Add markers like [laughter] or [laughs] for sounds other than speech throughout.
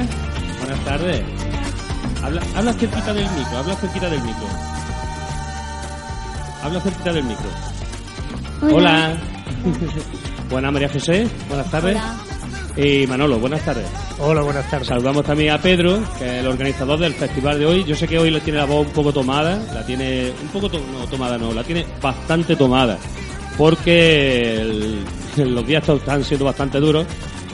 Buenas tardes. Habla, habla cerquita del micro, habla cerquita del micro. Habla cerquita del micro. Hola. [laughs] Buenas, María José. Buenas tardes. Y Manolo, buenas tardes. Hola, buenas tardes. Saludamos también a Pedro, que es el organizador del festival de hoy. Yo sé que hoy le tiene la voz un poco tomada, la tiene un poco to- no, tomada, no, la tiene bastante tomada, porque el- [laughs] los días están siendo bastante duros.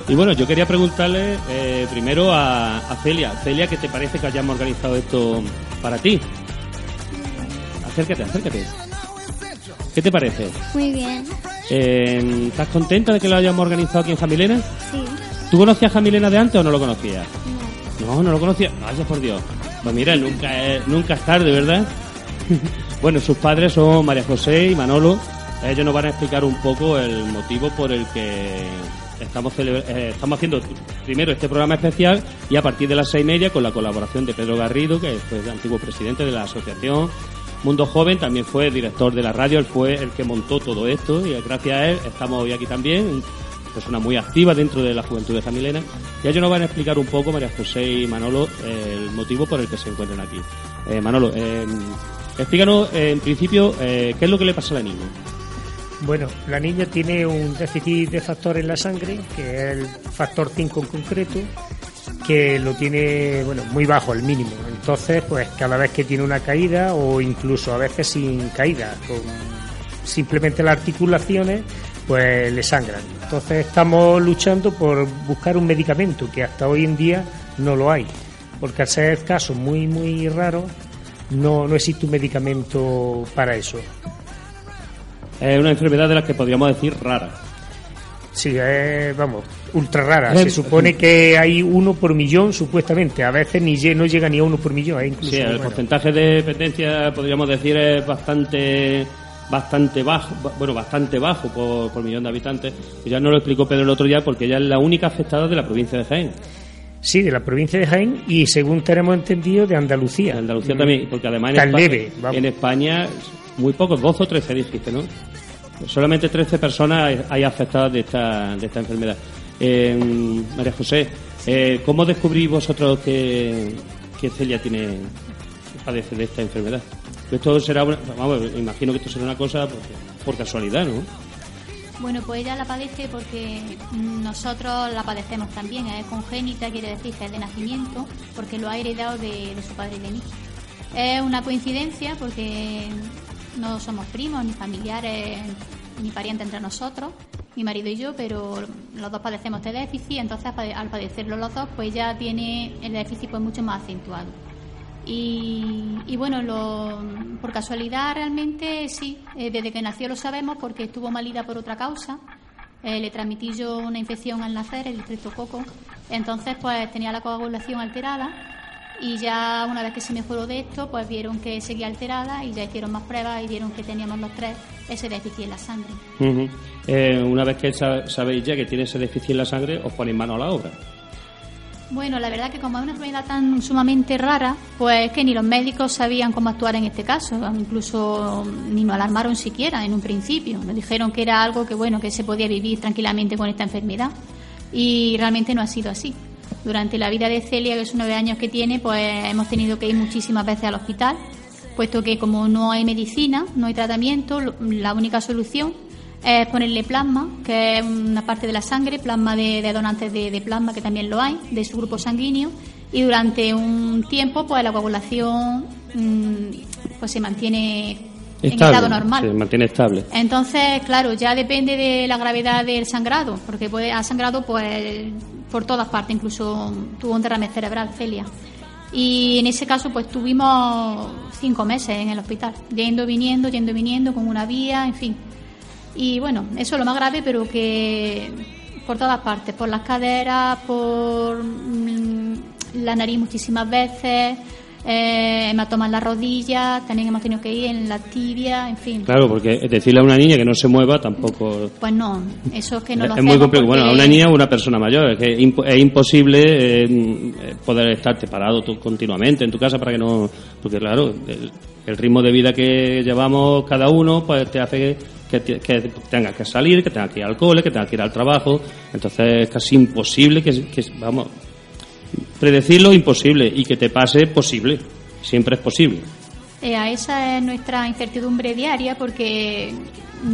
Y bueno, yo quería preguntarle eh, primero a, a Celia. Celia, ¿qué te parece que hayamos organizado esto para ti? Acércate, acércate. ¿Qué te parece? Muy bien. Eh, ¿Estás contenta de que lo hayamos organizado aquí en Jamilena? Sí. ¿Tú conocías a Jamilena de antes o no lo conocías? No. No, no lo conocía. Vaya por Dios. Pues mira, nunca es, nunca es tarde, ¿verdad? [laughs] bueno, sus padres son María José y Manolo. Ellos nos van a explicar un poco el motivo por el que estamos, eh, estamos haciendo primero este programa especial y a partir de las seis y media con la colaboración de Pedro Garrido, que fue el antiguo presidente de la asociación Mundo Joven, también fue director de la radio, él fue el que montó todo esto y gracias a él estamos hoy aquí también persona muy activa dentro de la juventud de Jamilena. Y ellos nos van a explicar un poco, María José y Manolo, eh, el motivo por el que se encuentran aquí. Eh, Manolo, eh, explícanos eh, en principio eh, qué es lo que le pasa a la niña. Bueno, la niña tiene un déficit de factor en la sangre, que es el factor 5 en concreto, que lo tiene, bueno, muy bajo, el mínimo. Entonces, pues cada vez que tiene una caída o incluso a veces sin caída, con simplemente las articulaciones, pues le sangran. Entonces estamos luchando por buscar un medicamento que hasta hoy en día no lo hay, porque al ser casos muy, muy raros, no, no existe un medicamento para eso. Es una enfermedad de las que podríamos decir rara. Sí, es, vamos, ultra rara. Se supone que hay uno por millón, supuestamente. A veces ni no llega ni a uno por millón. ¿eh? Incluso, Sí, el bueno. porcentaje de dependencia podríamos decir es bastante bastante bajo, ba- bueno, bastante bajo por, por millón de habitantes. Ya nos lo explicó Pedro el otro día porque ella es la única afectada de la provincia de Jaén. Sí, de la provincia de Jaén y según tenemos entendido de Andalucía. En Andalucía también, porque además en, leve, en España muy pocos, 12 o 13 dijiste, ¿no? Solamente 13 personas hay- afectadas de esta, de esta enfermedad. Eh, María José, eh, ¿cómo descubrís vosotros que, Celia tiene padece de esta enfermedad? Esto será una, vamos, imagino que esto será una cosa por, casualidad, ¿no? Bueno, pues ella la padece porque nosotros la padecemos también. Es congénita, quiere decir que es de nacimiento, porque lo ha heredado de, de su padre y de mí. Es una coincidencia porque no somos primos, ni familiares, ni parientes entre nosotros, mi marido y yo, pero los dos padecemos este déficit, entonces al padecerlo los dos, pues ya tiene el déficit pues mucho más acentuado. Y, y bueno, lo- por casualidad realmente sí, eh, desde que nació lo sabemos porque estuvo malida por otra causa. Eh, le transmití yo una infección al nacer, el estreptococo. Entonces, pues tenía la coagulación alterada y ya una vez que se mejoró de esto, pues vieron que seguía alterada y ya hicieron más pruebas y vieron que teníamos los tres ese déficit en la sangre. Eh, una vez que sa- sabéis ya que tiene ese déficit en la sangre, os ponéis mano a la obra. Bueno, la verdad que como es una enfermedad tan sumamente rara, pues que ni los médicos sabían cómo actuar en este caso, incluso ni nos alarmaron siquiera en un principio. Nos dijeron que era algo que bueno, que se podía vivir tranquilamente con esta enfermedad y realmente no ha sido así. Durante la vida de Celia, que es nueve años que tiene, pues hemos tenido que ir muchísimas veces al hospital, puesto que como no hay medicina, no hay tratamiento, la única solución es ponerle plasma, que es una parte de la sangre, plasma de, de donantes de, de plasma, que también lo hay, de su grupo sanguíneo, y durante un tiempo, pues la coagulación mm, pues se mantiene en estado normal. Se mantiene estable. Entonces, claro, ya depende de la gravedad del sangrado, porque puede, ha sangrado pues por todas partes, incluso tuvo un derrame cerebral, Celia. Y en ese caso, pues tuvimos cinco meses en el hospital, yendo, viniendo, yendo, viniendo, con una vía, en fin. Y bueno, eso es lo más grave, pero que por todas partes, por las caderas, por mm, la nariz muchísimas veces, eh, hematomas en la rodilla, también hemos tenido que ir en la tibia, en fin. Claro, porque decirle a una niña que no se mueva tampoco. Pues no, eso es que no lo Es muy complicado. Bueno, a una niña o una persona mayor, es que es imposible eh, poder estarte parado tú continuamente en tu casa para que no. Porque claro, el, ritmo de vida que llevamos cada uno, pues te hace que, que, tengas que salir, que tengas que ir al cole, que tengas que ir al trabajo. Entonces es casi imposible que, que vamos, predecirlo imposible y que te pase posible. Siempre es posible. Eh, esa es nuestra incertidumbre diaria porque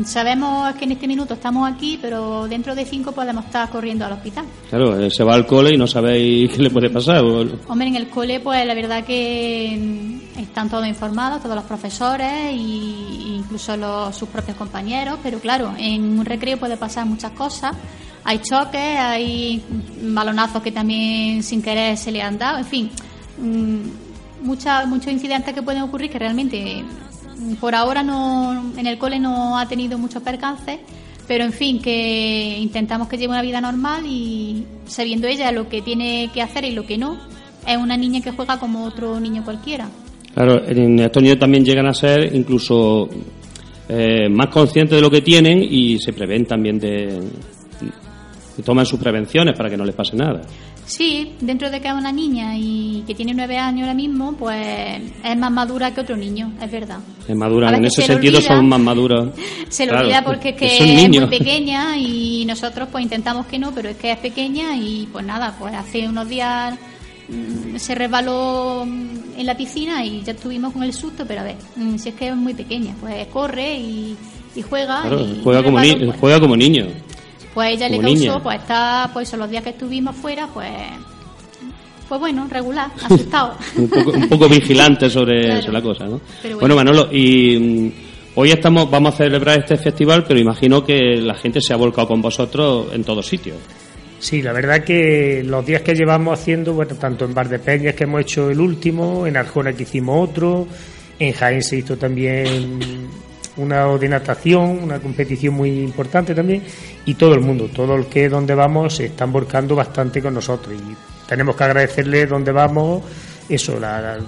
sabemos que en este minuto estamos aquí, pero dentro de cinco podemos estar corriendo al hospital. Claro, eh, se va al cole y no sabéis [laughs] qué le puede pasar. Hombre, en el cole, pues la verdad que mm, están todos informados, todos los profesores e incluso los, sus propios compañeros, pero claro, en un recreo puede pasar muchas cosas hay choques, hay balonazos que también sin querer se le han dado, en fin, mm, muchos incidentes que pueden ocurrir que realmente mm, por ahora no en el cole no ha tenido muchos percances, pero en fin, que intentamos que lleve una vida normal y sabiendo ella lo que tiene que hacer y lo que no, es una niña que juega como otro niño cualquiera. Claro, estos niños también llegan a ser incluso eh, más conscientes de lo que tienen y se prevén también de, y toman sus prevenciones para que no les pase nada. Sí, dentro de que es una niña y que tiene nueve años ahora mismo, pues es más madura que otro niño, es verdad. Es madura, en ese sentido son más maduros. [laughs] Se lo olvida porque es que es muy pequeña y nosotros pues intentamos que no, pero es que es pequeña y pues nada, pues hace unos días mm, se resbaló en la piscina y ya estuvimos con el susto, pero a ver, mm, si es que es muy pequeña, pues corre y, juega. juega, como pues juega como niño. Pues ella le causó, pues está, pues los días que estuvimos fuera, pues pues bueno, regular, [laughs] asustado. un, poco, un, poco, vigilante sobre, la cosa, ¿no? Bueno. Manolo, y mm, hoy estamos, vamos a celebrar este festival, pero imagino que la gente se ha volcado con vosotros en todos sitios. Sí, la verdad que los días que llevamos haciendo, bueno, tanto en Bar de Peñas que hemos hecho el último, en Arjona que hicimos otro, en Jaén se hizo también una de natación, una competición muy importante también, y todo el mundo, todo el que donde vamos se están volcando bastante con nosotros y tenemos que agradecerle donde vamos eso, la,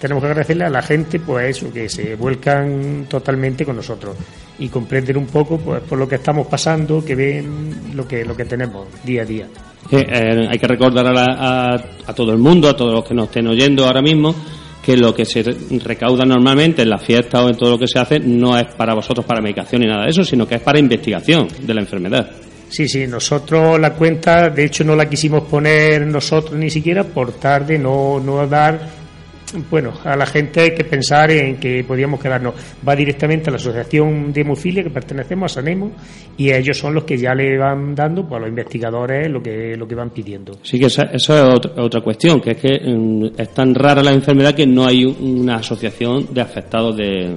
tenemos que agradecerle a la gente pues eso, que se vuelcan totalmente con nosotros y comprender un poco pues por lo que estamos pasando, que ven lo que lo que tenemos día a día. Eh, hay que recordar a, a todo el mundo, a todos los que nos estén oyendo ahora mismo, que lo que se recauda normalmente en la fiesta o en todo lo que se hace no es para vosotros para medicación ni nada de eso, sino que es para investigación de la enfermedad. Sí, sí, nosotros la cuenta, de hecho no la quisimos poner nosotros ni siquiera por tarde, no, no dar bueno, a la gente hay que pensar en que podíamos quedarnos. Va directamente a la Asociación de Hemofilia que pertenecemos a Sanemo y ellos son los que ya le van dando pues, a los investigadores lo que, lo que van pidiendo. Sí, que esa, es otra, cuestión, que es que mm, es tan rara la enfermedad que no hay una asociación de afectados de,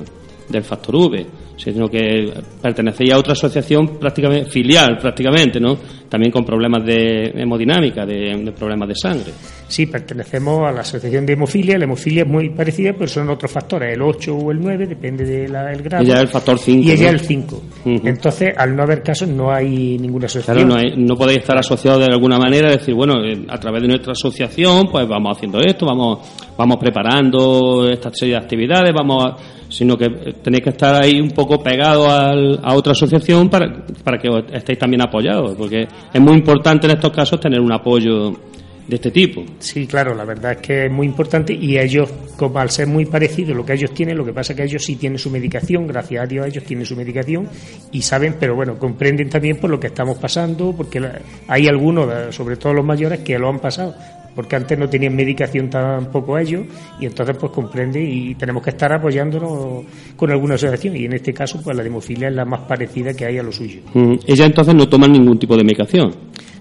del factor V sino que pertenecéis a otra asociación prácticamente filial, prácticamente, ¿no? También con problemas de hemodinámica, de, problemas de sangre. Sí, pertenecemos a la asociación de hemofilia. La hemofilia es muy parecida, pero son otros factores, el 8 o el 9, depende del grado. Y ya el factor 5. Y ella el 5. Entonces, al no haber casos, no hay ninguna asociación. Claro, no, no podéis estar asociados de alguna manera, decir, bueno, eh, a través de nuestra asociación, pues vamos haciendo esto, vamos, vamos preparando esta serie de actividades, vamos a sino que tenéis que estar ahí un poco pegados a otra asociación para, para que estéis también apoyados, porque es muy importante en estos casos tener un apoyo de este tipo. Sí, claro, la verdad es que es muy importante y ellos, como al ser muy parecidos lo que ellos tienen, lo que pasa es que ellos sí tienen su medicación, gracias a Dios ellos tienen su medicación y saben, pero bueno, comprenden también por lo que estamos pasando, porque hay algunos, sobre todo los mayores, que lo han pasado, porque antes no tenían medicación tampoco ellos y entonces pues comprende y tenemos que estar apoyándonos con alguna asociación y en este caso pues la hemofilia es la más parecida que hay a lo suyo. Mm, ella entonces no toma ningún tipo de medicación.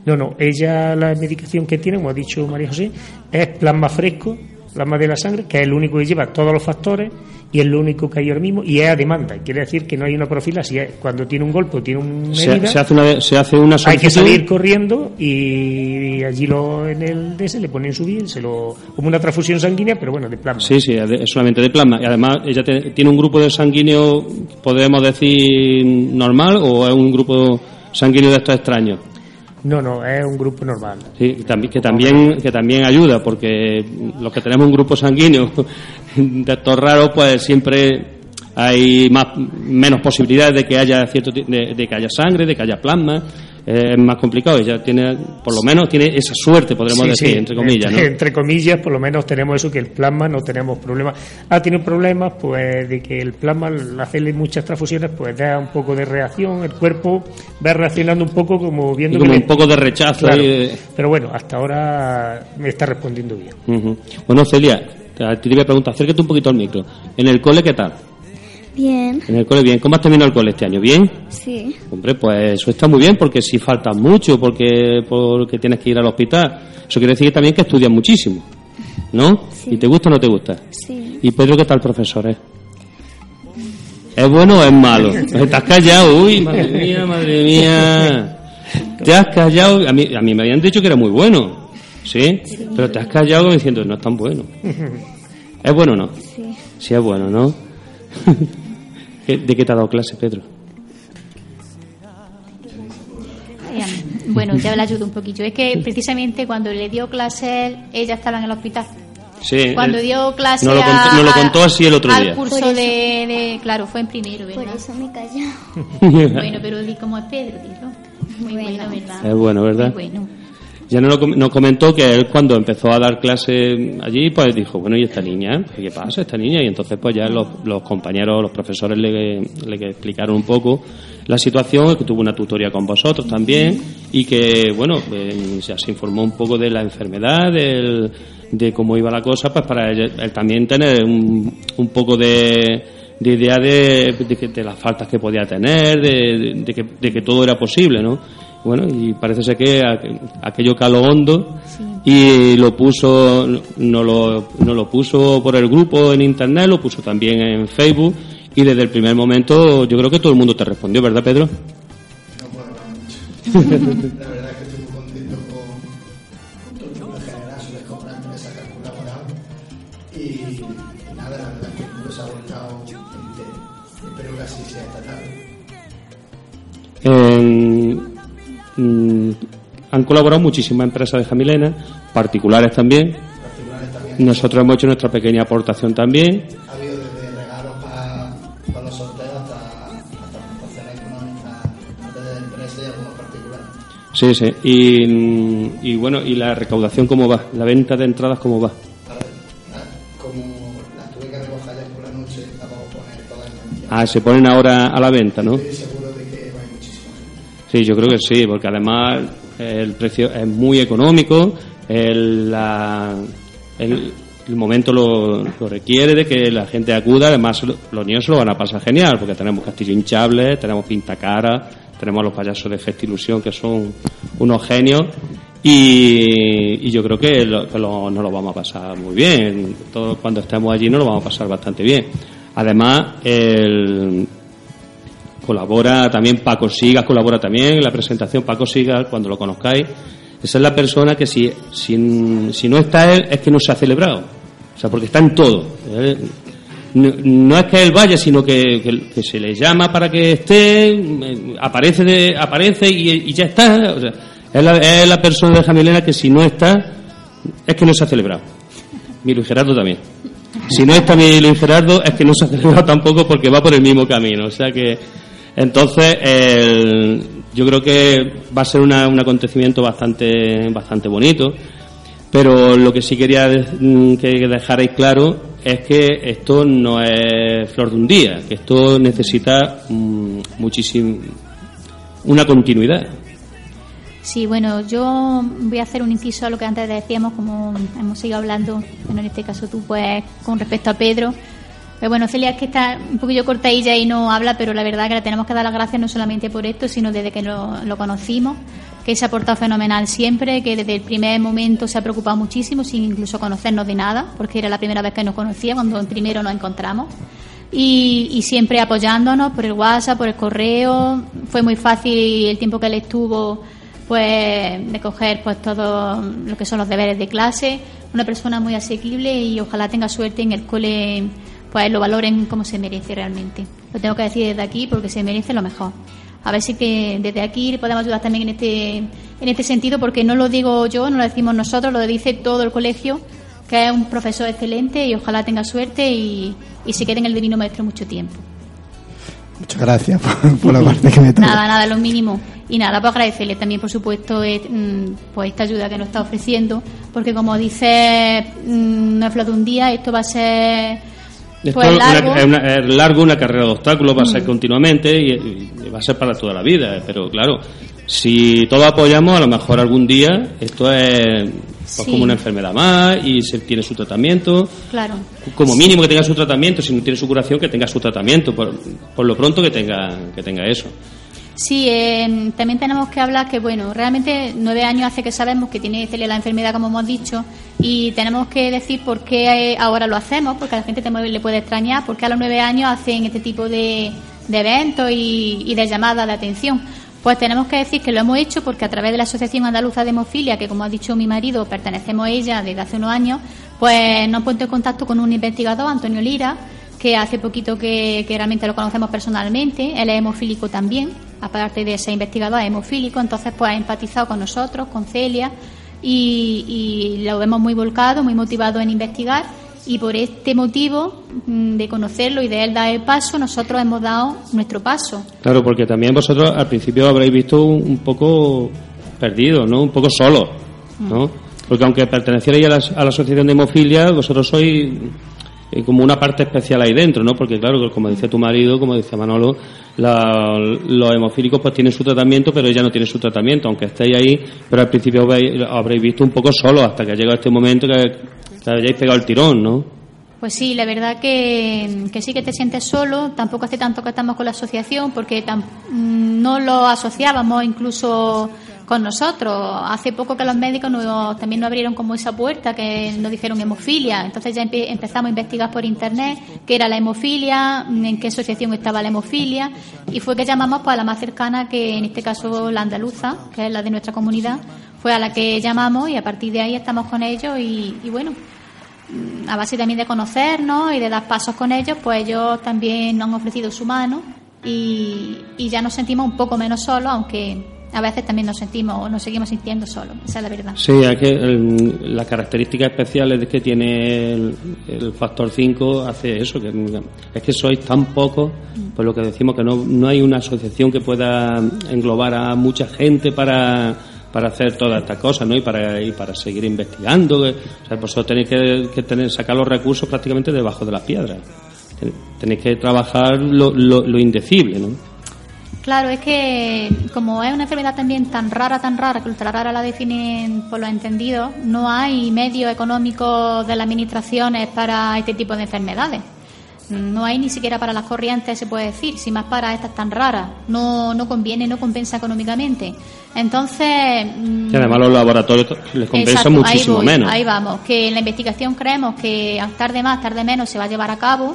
No, no, ella la medicación que tiene, como ha dicho María José, es plasma fresco, plasma de la sangre, que es el único que lleva todos los factores y es lo único que hay ahora mismo y es a demanda. Quiere decir que no hay una profilaxis. Cuando tiene un golpe o tiene un se, hace una, se hace una Hay que salir corriendo y allí lo, en el DS le ponen su bien, se lo, como una transfusión sanguínea, pero bueno, de plasma. Sí, sí, es solamente de plasma. Y además ella tiene un grupo de sanguíneo, podemos decir, normal o es un grupo sanguíneo de estos extraños. No, no, es un grupo normal. Sí, que también que también ayuda, porque los que tenemos un grupo sanguíneo [laughs] de estos raros, pues siempre hay más menos posibilidades de que haya cierto de, de que haya sangre, de que haya plasma es más complicado. Ella tiene, por lo menos, tiene esa suerte, podremos decir, entre comillas. ¿no? [laughs] Entre comillas, por lo menos tenemos eso, que el plasma no tenemos problemas. Ha tenido problemas, pues, de que el plasma, al hacerle muchas transfusiones, pues da un poco de reacción, el cuerpo va reaccionando un poco como viendo. como un poco de rechazo. Pero bueno, hasta ahora me está respondiendo bien. Bueno, Celia, te iba a preguntar, acércate un poquito al micro. ¿En el cole qué tal? Bien. En el cole bien. ¿Cómo has terminado el cole este año? ¿Bien? Sí. Hombre, pues eso está muy bien porque si faltas mucho, porque, porque tienes que ir al hospital, eso quiere decir también que estudias muchísimo, ¿no? ¿Y te gusta o no te gusta? Sí. ¿Y Pedro qué tal profesor es? ¿Es bueno o es malo? [laughs] Estás callado, uy, madre [laughs] mía, madre mía. Te has callado, a mí, a mí me habían dicho que era muy bueno, ¿sí? Pero te has callado diciendo, no es tan bueno. [laughs] ¿Es bueno o no? Sí. Sí es bueno, ¿no? ¿De qué te ha dado clase, Pedro? Bueno, ya le ayudo un poquillo. Es que precisamente cuando le dio clase ella estaba en el hospital. Sí. Cuando dio clase nos lo, contó, nos lo contó así el otro al día. curso de, de, Claro, fue en primero, ¿verdad? Por eso me calló. [laughs] [laughs] bueno, pero di como es Pedro, dilo. Muy bueno, ¿verdad? Es bueno, ¿verdad? Muy bueno. Ya nos, nos comentó que él cuando empezó a dar clase allí, pues dijo, bueno, ¿y esta niña? ¿Qué pasa esta niña? Y entonces pues ya los, los compañeros, los profesores le, le, explicaron un poco la situación, que tuvo una tutoría con vosotros también y que, bueno, eh, ya se informó un poco de la enfermedad, del, de cómo iba la cosa, pues para él, él también tener un, un poco de, de idea de, de, de, las faltas que podía tener, de, de, que, de que todo era posible, ¿no? Bueno, y parece ser que aquello caló hondo sí. y lo puso, no lo, no lo puso por el grupo en internet, lo puso también en Facebook y desde el primer momento yo creo que todo el mundo te respondió, ¿verdad, Pedro? No puedo hablar mucho. [laughs] La verdad es que estoy muy contento con, con todo el mundo en general, sus compañeros que han colaborado y, y nada, la verdad es que el mundo se ha volcado entero. Espero que así sea esta tarde. Eh, mm, han colaborado muchísimas empresas de Jamilena, particulares también. Particulares también. Nosotros hemos hecho nuestra pequeña aportación también. Ha habido desde regalos para, para los sorteos hasta, hasta aportaciones económicas desde empresas y algunos particulares. Sí, sí. Y, y, bueno, ¿y la recaudación cómo va? ¿La venta de entradas cómo va? Ah, se ponen ahora a la venta, ¿no? Estoy Sí, yo creo que sí, porque además el precio es muy económico, el, el, momento lo, requiere de que la gente acuda, además los niños se lo van a pasar genial, porque tenemos castillo hinchable, tenemos pintacara, tenemos a los payasos de Festa Ilusión, que son unos genios, y, yo creo que, lo, lo, nos lo vamos a pasar muy bien, todo cuando estemos allí nos lo vamos a pasar bastante bien. Además, el colabora también Paco Sigas, colabora también en la presentación Paco Sigas, cuando lo conozcáis. Esa es la persona que si, si, no está él es que no se ha celebrado. O sea, porque está en todo. ¿eh? No, no, es que él vaya, sino que, que, se le llama para que esté, aparece de, aparece y, y ya está. O sea, es la, es la persona de Jamilena que si no está, es que no se ha celebrado. Mi Luis Gerardo también. Si no está mi Luis Gerardo, es que no se ha celebrado tampoco porque va por el mismo camino. O sea que, entonces, el, yo creo que va a ser una, un acontecimiento bastante, bastante bonito. Pero lo que sí quería que dejarais claro es que esto no es flor de un día, que esto necesita um, muchísimo una continuidad. Sí, bueno, yo voy a hacer un inciso a lo que antes decíamos, como hemos seguido hablando, en este caso tú, pues, con respecto a Pedro. Pues bueno, Celia es que está un poquillo cortadilla y no habla, pero la verdad que le tenemos que dar las gracias no solamente por esto, sino desde que lo, conocimos, que se ha portado fenomenal siempre, que desde el primer momento se ha preocupado muchísimo, sin incluso conocernos de nada, porque era la primera vez que nos conocía, cuando primero nos encontramos. Y, y, siempre apoyándonos por el WhatsApp, por el correo. Fue muy fácil el tiempo que él estuvo pues de coger pues todo lo que son los deberes de clase. Una persona muy asequible y ojalá tenga suerte en el cole, pues lo valoren como se merece realmente. Lo tengo que decir desde aquí porque se merece lo mejor. A ver si que desde aquí le podemos ayudar también en este, en este sentido, porque no lo digo yo, no lo decimos nosotros, lo dice todo el colegio, que es un profesor excelente y ojalá tenga suerte y, y se quede en el Divino Maestro mucho tiempo. Muchas gracias por, por la parte que me toca. Nada, nada, lo mínimo. Y nada, pues agradecerle también, por supuesto, eh, mm, pues esta ayuda que nos está ofreciendo, porque como dice, mm, no es flor de un día, esto va a ser Esto pues es una- largo. es, una- es largo, una carrera de obstáculos, va a ser Mm. continuamente y, y va a ser para toda la vida. Pero claro, si todos apoyamos, a lo mejor algún día esto es pues, Sí. como una enfermedad más y se tiene su tratamiento. Claro. Como mínimo que tenga su tratamiento, si no tiene su curación, que tenga su tratamiento. Por, por lo pronto que tenga, que tenga eso. Sí, eh, también tenemos que hablar que, bueno, realmente nueve años hace que sabemos que tiene la enfermedad, como hemos dicho, y tenemos que decir por qué eh, ahora lo hacemos, porque a la gente también le puede extrañar, porque a los nueve años hacen este tipo de, de eventos y, y de llamadas de atención. Pues tenemos que decir que lo hemos hecho porque a través de la Asociación Andaluza de Hemofilia, que como ha dicho mi marido, pertenecemos a ella desde hace unos años, pues nos hemos puesto en contacto con un investigador, Antonio Lira, que hace poquito que, que realmente lo conocemos personalmente. Él es hemofílico también, aparte de ser investigador, es hemofílico, entonces pues ha empatizado con nosotros, con Celia, y, y lo vemos muy volcado, muy motivado en investigar. Y por este motivo mm, de conocerlo y de él dar el paso, nosotros hemos dado nuestro paso. Claro, porque también vosotros al principio habréis visto un, un poco perdido, ¿no? Un poco solo, ¿no? Porque aunque pertenecierais a la, a la asociación de hemofilia, vosotros sois eh, como una parte especial ahí dentro, ¿no? Porque claro, como dice tu marido, como dice Manolo, la- los hemofílicos pues tienen su tratamiento, pero ella no tiene su tratamiento, aunque estéis ahí, pero al principio habéis, habréis visto un poco solo hasta que ha llegado este momento que, hayáis pegado el tirón, ¿no? Pues sí, la verdad que, sí que te sientes solo. Tampoco hace tanto que estamos con la asociación porque mm, no lo asociábamos incluso con nosotros. Hace poco que los médicos nos- también nos abrieron como esa puerta que nos dijeron hemofilia. Entonces ya empe- empezamos a investigar por internet qué era la hemofilia, en qué asociación estaba la hemofilia y fue que llamamos pues, a la más cercana que en este caso la andaluza, que es la de nuestra comunidad. Fue a la que llamamos y a partir de ahí estamos con ellos y, y bueno, a base también de conocernos y de dar pasos con ellos, pues ellos también nos han ofrecido su mano y, y ya nos sentimos un poco menos solos, aunque a veces también nos sentimos o nos seguimos sintiendo solos, esa es la verdad. Sí, es que el- las características especiales que tiene el, el factor 5 hace eso, que es que sois tan pocos, pues lo que decimos que no, no hay una asociación que pueda englobar a mucha gente para, para hacer todas estas cosas, ¿no? Y para, y para seguir investigando. o sea, vosotros tenéis que, que tener, sacar los recursos prácticamente debajo de las piedras. Ten- Tenéis que trabajar lo, lo, lo indecible, ¿no? Claro, es que como es una enfermedad también tan rara, tan rara, que ultra rara la definen por los entendidos, no hay medios económicos de las administraciones para este tipo de enfermedades. No hay ni siquiera para las corrientes, se puede decir, si más para estas tan raras. No, no conviene, no compensa económicamente. Entonces. mm, Y además los laboratorios les compensa Exacto, muchísimo ahí voy, menos. Ahí vamos, que en la investigación creemos que tarde más, tarde menos se va a llevar a cabo.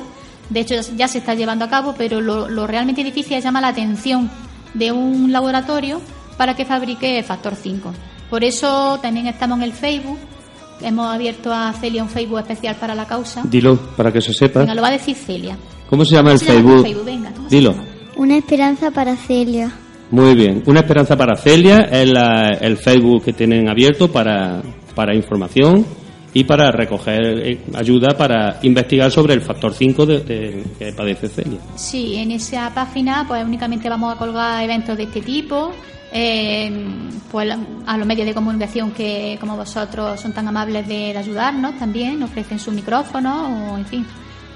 De hecho, ya se está llevando a cabo, pero lo, lo realmente difícil es llamar la atención de un laboratorio para que fabrique factor 5. Por eso también estamos en el Facebook. Hemos abierto a Celia un Facebook especial para la causa. Dilo, para que se sepa. Venga, lo va a decir Celia. ¿Cómo se llama el ¿Cómo se llama Facebook? tu Facebook? Venga, ¿cómo se Dilo. llama? Una esperanza para Celia. Muy bien. Una esperanza para Celia es la- el Facebook que tienen abierto para, para información y para recoger eh, ayuda para investigar sobre el factor 5 de, de- que padece Celia. Sí, en esa página pues únicamente vamos a colgar eventos de este tipo, eh, pues a los medios de comunicación que como vosotros son tan amables de, de ayudarnos también, ofrecen su micrófono o en fin,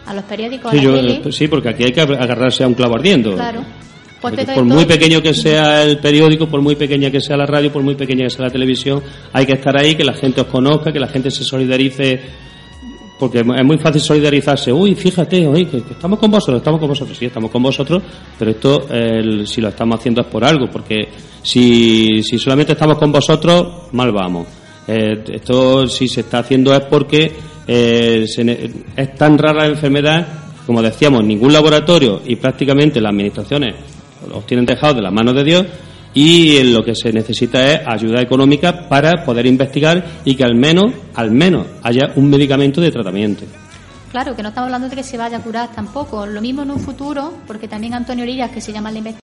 a los periódicos, Sí, a la yo- tele. sí, porque aquí hay que agarrarse a un clavo ardiendo. Claro. Pues Porque por muy pequeño que sea el periódico, por muy pequeña que sea la radio, por muy pequeña que sea la televisión, hay que estar ahí, que la gente os conozca, que la gente se solidarice, porque es muy fácil solidarizarse. Uy, fíjate, oye, que, que estamos con vosotros, estamos con vosotros, sí, estamos con vosotros, pero esto, el- si lo estamos haciendo es por algo, porque si, si solamente estamos con vosotros, mal vamos. Eh, esto, si se está haciendo es porque eh, se es tan rara la enfermedad, como decíamos, ningún laboratorio y prácticamente las administraciones los tienen dejados de las manos de Dios y lo que se necesita es ayuda económica para poder investigar y que al menos, al menos haya un medicamento de tratamiento. Claro, que no estamos hablando de que se vaya a curar tampoco. Lo mismo en un futuro, porque también Antonio Liras, que se llama el investigador,